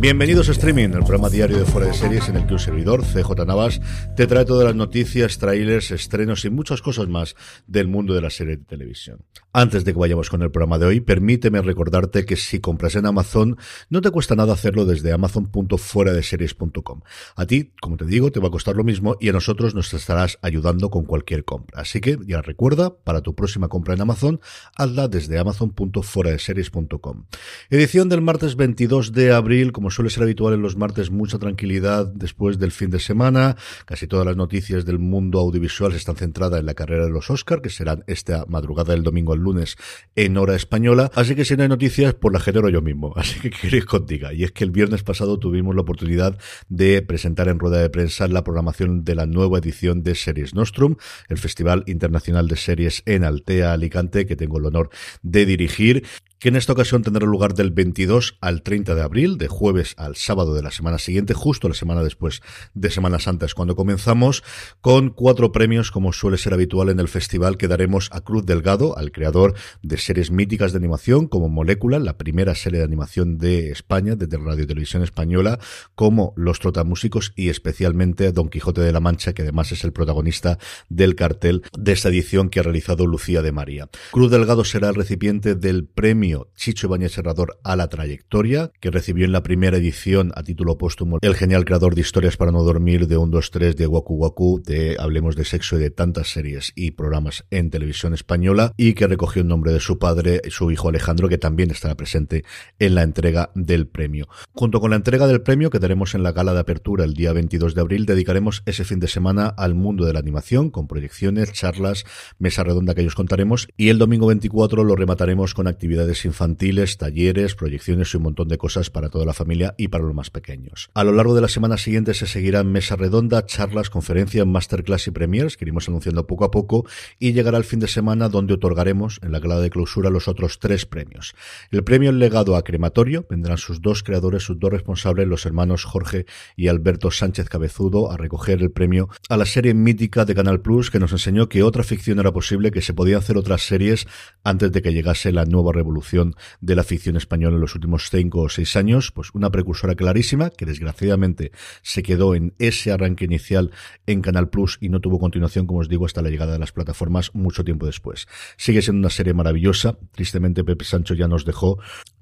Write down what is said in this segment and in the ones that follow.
Bienvenidos a Streaming, el programa diario de Fuera de Series en el que un servidor, CJ Navas, te trae todas las noticias, trailers, estrenos y muchas cosas más del mundo de la serie de televisión. Antes de que vayamos con el programa de hoy, permíteme recordarte que si compras en Amazon, no te cuesta nada hacerlo desde amazon.fueradeseries.com. A ti, como te digo, te va a costar lo mismo y a nosotros nos estarás ayudando con cualquier compra. Así que ya recuerda, para tu próxima compra en Amazon, hazla desde amazon.fueradeseries.com. Edición del martes 22 de abril, como suele ser habitual en los martes, mucha tranquilidad después del fin de semana. Casi todas las noticias del mundo audiovisual están centradas en la carrera de los Oscar, que serán esta madrugada del domingo al lunes en hora española. Así que si no hay noticias, pues la genero yo mismo. Así que queréis contigo. Y es que el viernes pasado tuvimos la oportunidad de presentar en rueda de prensa la programación de la nueva edición de Series Nostrum, el Festival Internacional de Series en Altea, Alicante, que tengo el honor de dirigir que en esta ocasión tendrá lugar del 22 al 30 de abril, de jueves al sábado de la semana siguiente, justo la semana después de Semana Santa es cuando comenzamos, con cuatro premios, como suele ser habitual en el festival, que daremos a Cruz Delgado, al creador de series míticas de animación, como Molécula, la primera serie de animación de España, desde Radio y Televisión Española, como Los Trotamúsicos y especialmente Don Quijote de la Mancha, que además es el protagonista del cartel de esta edición que ha realizado Lucía de María. Cruz Delgado será el recipiente del premio Chicho Ibáñez Serrador a la trayectoria, que recibió en la primera edición a título póstumo el genial creador de historias para no dormir, de 1, 2, 3, de Waku Waku, de Hablemos de Sexo y de tantas series y programas en televisión española, y que recogió el nombre de su padre, su hijo Alejandro, que también estará presente en la entrega del premio. Junto con la entrega del premio que tenemos en la gala de apertura el día 22 de abril, dedicaremos ese fin de semana al mundo de la animación, con proyecciones, charlas, mesa redonda que ellos contaremos, y el domingo 24 lo remataremos con actividades infantiles, talleres, proyecciones y un montón de cosas para toda la familia y para los más pequeños. A lo largo de la semana siguiente se seguirán mesa redonda, charlas, conferencias, masterclass y premiers que iremos anunciando poco a poco y llegará el fin de semana donde otorgaremos en la gala de clausura los otros tres premios. El premio legado a crematorio vendrán sus dos creadores, sus dos responsables, los hermanos Jorge y Alberto Sánchez Cabezudo, a recoger el premio a la serie mítica de Canal Plus que nos enseñó que otra ficción era posible, que se podían hacer otras series antes de que llegase la nueva revolución de la ficción española en los últimos cinco o seis años, pues una precursora clarísima que desgraciadamente se quedó en ese arranque inicial en Canal Plus y no tuvo continuación, como os digo, hasta la llegada de las plataformas mucho tiempo después. Sigue siendo una serie maravillosa. Tristemente Pepe Sancho ya nos dejó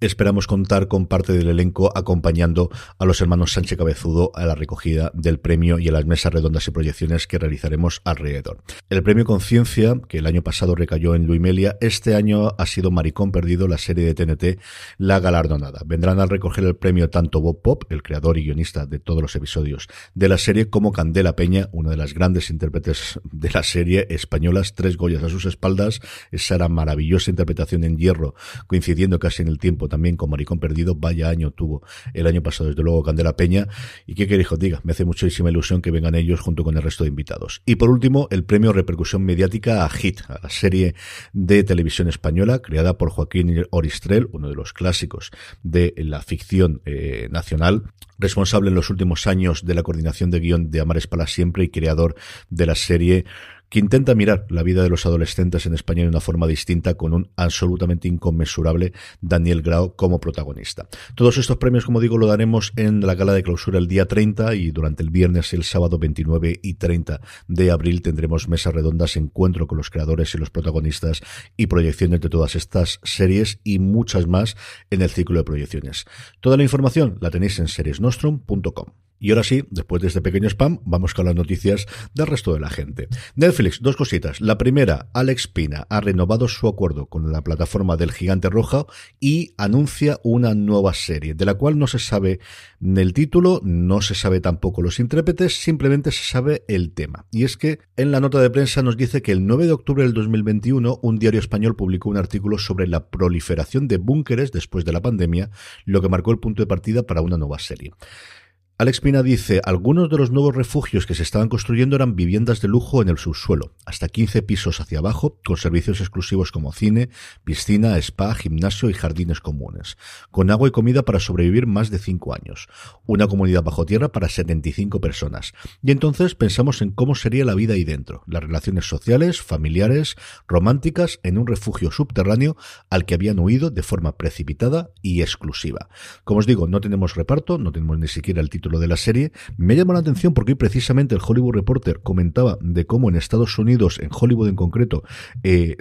Esperamos contar con parte del elenco acompañando a los hermanos Sánchez Cabezudo a la recogida del premio y a las mesas redondas y proyecciones que realizaremos alrededor. El premio Conciencia, que el año pasado recayó en Luimelia, este año ha sido Maricón Perdido, la serie de TNT, la galardonada. Vendrán a recoger el premio tanto Bob Pop, el creador y guionista de todos los episodios de la serie, como Candela Peña, una de las grandes intérpretes de la serie españolas, tres Goyas a sus espaldas, esa era maravillosa interpretación en hierro, coincidiendo casi en el tiempo también con Maricón Perdido, vaya año tuvo el año pasado, desde luego, Candela Peña. Y qué queréis os diga, me hace muchísima ilusión que vengan ellos junto con el resto de invitados. Y por último, el premio Repercusión Mediática a Hit, a la serie de televisión española creada por Joaquín Oristrel, uno de los clásicos de la ficción eh, nacional, responsable en los últimos años de la coordinación de guion de Amares para Siempre y creador de la serie que intenta mirar la vida de los adolescentes en España de una forma distinta con un absolutamente inconmensurable Daniel Grau como protagonista. Todos estos premios, como digo, lo daremos en la gala de clausura el día 30 y durante el viernes y el sábado 29 y 30 de abril tendremos mesas redondas, encuentro con los creadores y los protagonistas y proyecciones de todas estas series y muchas más en el ciclo de proyecciones. Toda la información la tenéis en seriesnostrum.com. Y ahora sí, después de este pequeño spam, vamos con las noticias del resto de la gente. Netflix, dos cositas. La primera, Alex Pina ha renovado su acuerdo con la plataforma del Gigante Roja y anuncia una nueva serie, de la cual no se sabe el título, no se sabe tampoco los intérpretes, simplemente se sabe el tema. Y es que en la nota de prensa nos dice que el 9 de octubre del 2021 un diario español publicó un artículo sobre la proliferación de búnkeres después de la pandemia, lo que marcó el punto de partida para una nueva serie. Alex Pina dice, algunos de los nuevos refugios que se estaban construyendo eran viviendas de lujo en el subsuelo, hasta 15 pisos hacia abajo, con servicios exclusivos como cine, piscina, spa, gimnasio y jardines comunes, con agua y comida para sobrevivir más de 5 años, una comunidad bajo tierra para 75 personas. Y entonces pensamos en cómo sería la vida ahí dentro, las relaciones sociales, familiares, románticas, en un refugio subterráneo al que habían huido de forma precipitada y exclusiva. Como os digo, no tenemos reparto, no tenemos ni siquiera el título lo de la serie, me llamó la atención porque hoy precisamente el Hollywood Reporter comentaba de cómo en Estados Unidos, en Hollywood en concreto, eh,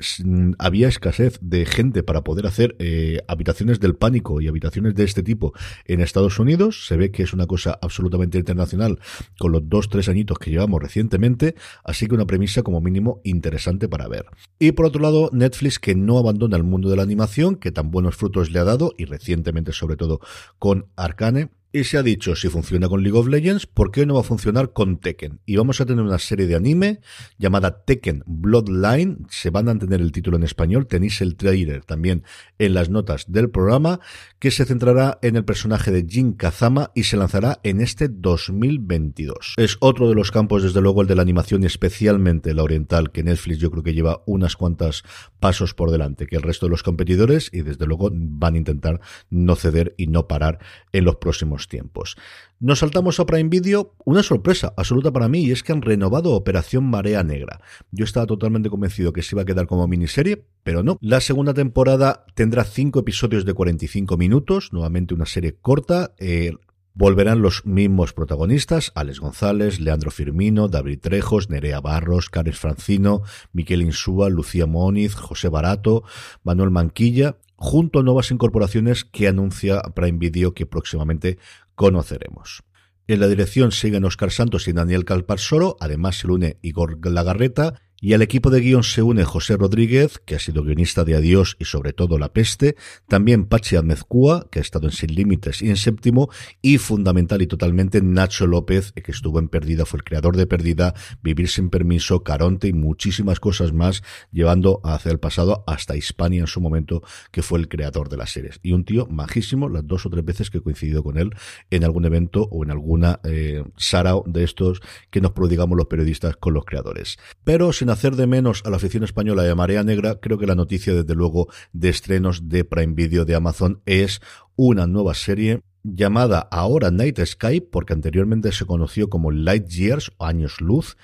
había escasez de gente para poder hacer eh, habitaciones del pánico y habitaciones de este tipo en Estados Unidos. Se ve que es una cosa absolutamente internacional con los dos, tres añitos que llevamos recientemente, así que una premisa como mínimo interesante para ver. Y por otro lado, Netflix que no abandona el mundo de la animación, que tan buenos frutos le ha dado, y recientemente sobre todo con Arcane, y se ha dicho, si funciona con League of Legends, ¿por qué no va a funcionar con Tekken? Y vamos a tener una serie de anime llamada Tekken Bloodline. Se van a tener el título en español. Tenéis el trailer también en las notas del programa, que se centrará en el personaje de Jin Kazama y se lanzará en este 2022. Es otro de los campos, desde luego, el de la animación especialmente la oriental, que Netflix yo creo que lleva unas cuantas pasos por delante que el resto de los competidores y desde luego van a intentar no ceder y no parar en los próximos tiempos. Nos saltamos a Prime Video, una sorpresa absoluta para mí, y es que han renovado Operación Marea Negra. Yo estaba totalmente convencido que se iba a quedar como miniserie, pero no. La segunda temporada tendrá cinco episodios de 45 minutos, nuevamente una serie corta. Eh, Volverán los mismos protagonistas, Alex González, Leandro Firmino, David Trejos, Nerea Barros, Carles Francino, Miquel Insúa, Lucía Moniz, José Barato, Manuel Manquilla, junto a nuevas incorporaciones que anuncia Prime Video que próximamente conoceremos. En la dirección siguen Oscar Santos y Daniel Calparsoro, además se une Igor Lagarreta y al equipo de guion se une José Rodríguez, que ha sido guionista de Adiós y sobre todo La Peste, también Pachi Amezcúa, que ha estado en Sin Límites y en Séptimo, y fundamental y totalmente Nacho López, que estuvo en Perdida, fue el creador de Perdida, Vivir sin Permiso, Caronte y muchísimas cosas más, llevando hacia el pasado hasta Hispania en su momento, que fue el creador de las series. Y un tío majísimo, las dos o tres veces que he coincidido con él en algún evento o en alguna eh, sarao de estos que nos prodigamos los periodistas con los creadores. Pero sin hacer de menos a la afición española de Marea Negra, creo que la noticia, desde luego, de estrenos de Prime Video de Amazon es una nueva serie llamada ahora Night Sky, porque anteriormente se conoció como Light Years o Años Luz,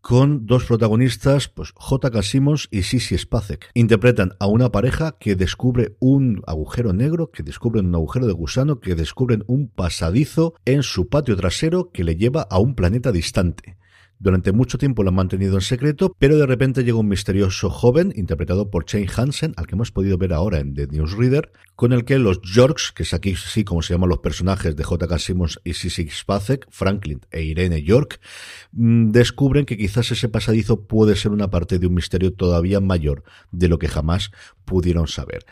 con dos protagonistas, pues J.K. Simmons y Sissy Spacek. Interpretan a una pareja que descubre un agujero negro, que descubren un agujero de gusano, que descubren un pasadizo en su patio trasero que le lleva a un planeta distante. Durante mucho tiempo lo han mantenido en secreto, pero de repente llega un misterioso joven, interpretado por Shane Hansen, al que hemos podido ver ahora en The Newsreader, con el que los Yorks, que es aquí sí como se llaman los personajes de J.K. Simmons y Sissy Spacek, Franklin e Irene York, mm, descubren que quizás ese pasadizo puede ser una parte de un misterio todavía mayor de lo que jamás pudieron saber.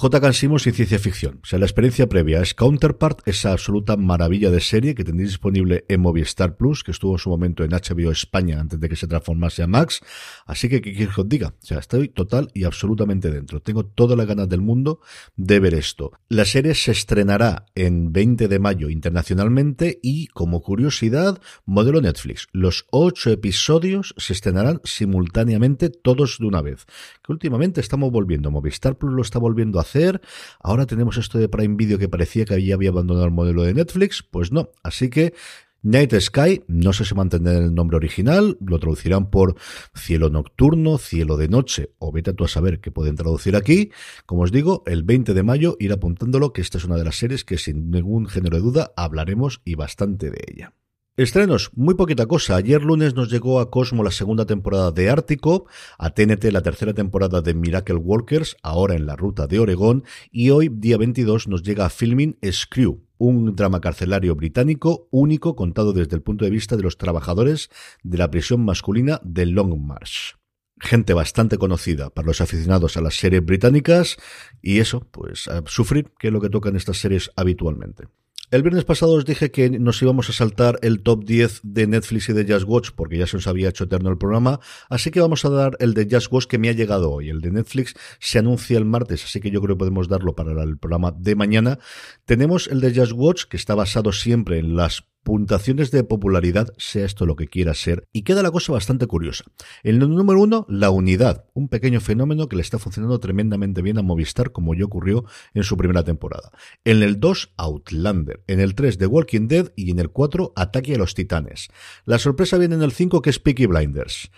J. Simmons y ciencia ficción. O sea, la experiencia previa es Counterpart, esa absoluta maravilla de serie que tenéis disponible en Movistar Plus, que estuvo en su momento en HBO España antes de que se transformase a Max. Así que, ¿qué quieres que os diga? O sea, estoy total y absolutamente dentro. Tengo todas las ganas del mundo de ver esto. La serie se estrenará en 20 de mayo internacionalmente y, como curiosidad, modelo Netflix. Los ocho episodios se estrenarán simultáneamente todos de una vez. Que últimamente estamos volviendo. Movistar Plus lo está volviendo a hacer. Ahora tenemos esto de Prime Video que parecía que ya había abandonado el modelo de Netflix. Pues no. Así que Night Sky, no sé si mantendrá el nombre original, lo traducirán por cielo nocturno, cielo de noche, o vete tú a saber qué pueden traducir aquí. Como os digo, el 20 de mayo ir apuntándolo que esta es una de las series que sin ningún género de duda hablaremos y bastante de ella. Estrenos, muy poquita cosa. Ayer lunes nos llegó a Cosmo la segunda temporada de Ártico, a TNT la tercera temporada de Miracle Walkers, ahora en la ruta de Oregón, y hoy, día 22, nos llega a Filming Screw, un drama carcelario británico único contado desde el punto de vista de los trabajadores de la prisión masculina de Long Marsh gente bastante conocida para los aficionados a las series británicas y eso, pues a sufrir, que es lo que tocan estas series habitualmente. El viernes pasado os dije que nos íbamos a saltar el top 10 de Netflix y de Just Watch porque ya se nos había hecho eterno el programa, así que vamos a dar el de Just Watch que me ha llegado hoy. El de Netflix se anuncia el martes, así que yo creo que podemos darlo para el programa de mañana. Tenemos el de Just Watch que está basado siempre en las puntuaciones de popularidad, sea esto lo que quiera ser, y queda la cosa bastante curiosa. En el número uno, la unidad, un pequeño fenómeno que le está funcionando tremendamente bien a Movistar, como ya ocurrió en su primera temporada. En el 2, Outlander. En el 3, The Walking Dead. Y en el 4, Ataque a los Titanes. La sorpresa viene en el 5, que es Peaky Blinders.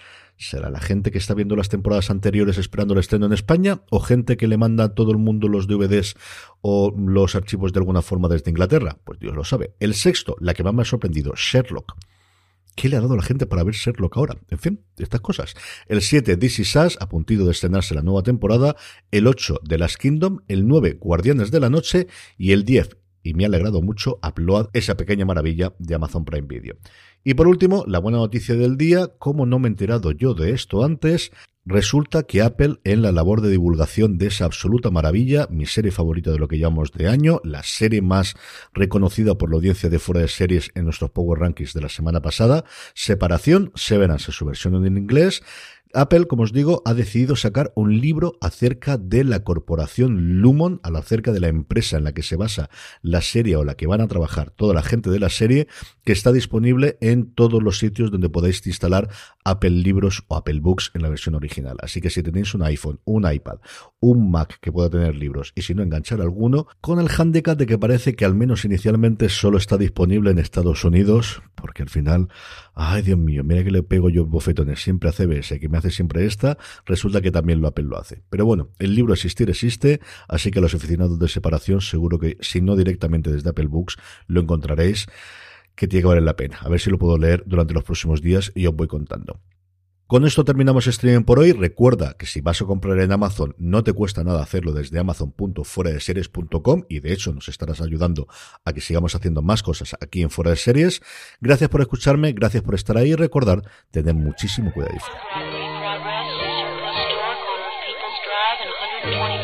¿Será la gente que está viendo las temporadas anteriores esperando el estreno en España o gente que le manda a todo el mundo los DVDs o los archivos de alguna forma desde Inglaterra? Pues Dios lo sabe. El sexto, la que más me ha sorprendido, Sherlock. ¿Qué le ha dado la gente para ver Sherlock ahora? En fin, estas cosas. El 7, This Is Us, a puntito de estrenarse la nueva temporada. El 8, The Last Kingdom. El 9, Guardianes de la Noche. Y el 10, y me ha alegrado mucho, Upload, esa pequeña maravilla de Amazon Prime Video. Y por último, la buena noticia del día, como no me he enterado yo de esto antes, Resulta que Apple, en la labor de divulgación de esa absoluta maravilla, mi serie favorita de lo que llamamos de año, la serie más reconocida por la audiencia de fuera de series en nuestros Power Rankings de la semana pasada, Separación, Severance, su versión en inglés, Apple, como os digo, ha decidido sacar un libro acerca de la corporación Lumon, acerca de la empresa en la que se basa la serie o la que van a trabajar toda la gente de la serie, que está disponible en todos los sitios donde podéis instalar Apple Libros o Apple Books en la versión original. Así que si tenéis un iPhone, un iPad, un Mac que pueda tener libros y si no enganchar alguno, con el handicap de que parece que al menos inicialmente solo está disponible en Estados Unidos, porque al final, ay Dios mío, mira que le pego yo bofetones siempre a CBS, que me hace siempre esta, resulta que también lo Apple lo hace. Pero bueno, el libro existir existe, así que los aficionados de separación seguro que si no directamente desde Apple Books lo encontraréis que tiene que valer la pena. A ver si lo puedo leer durante los próximos días y os voy contando. Con esto terminamos streaming por hoy. Recuerda que si vas a comprar en Amazon no te cuesta nada hacerlo desde amazon.fueradeseries.com y de hecho nos estarás ayudando a que sigamos haciendo más cosas aquí en Fuera de Series. Gracias por escucharme, gracias por estar ahí y recordar tener muchísimo cuidado. 20.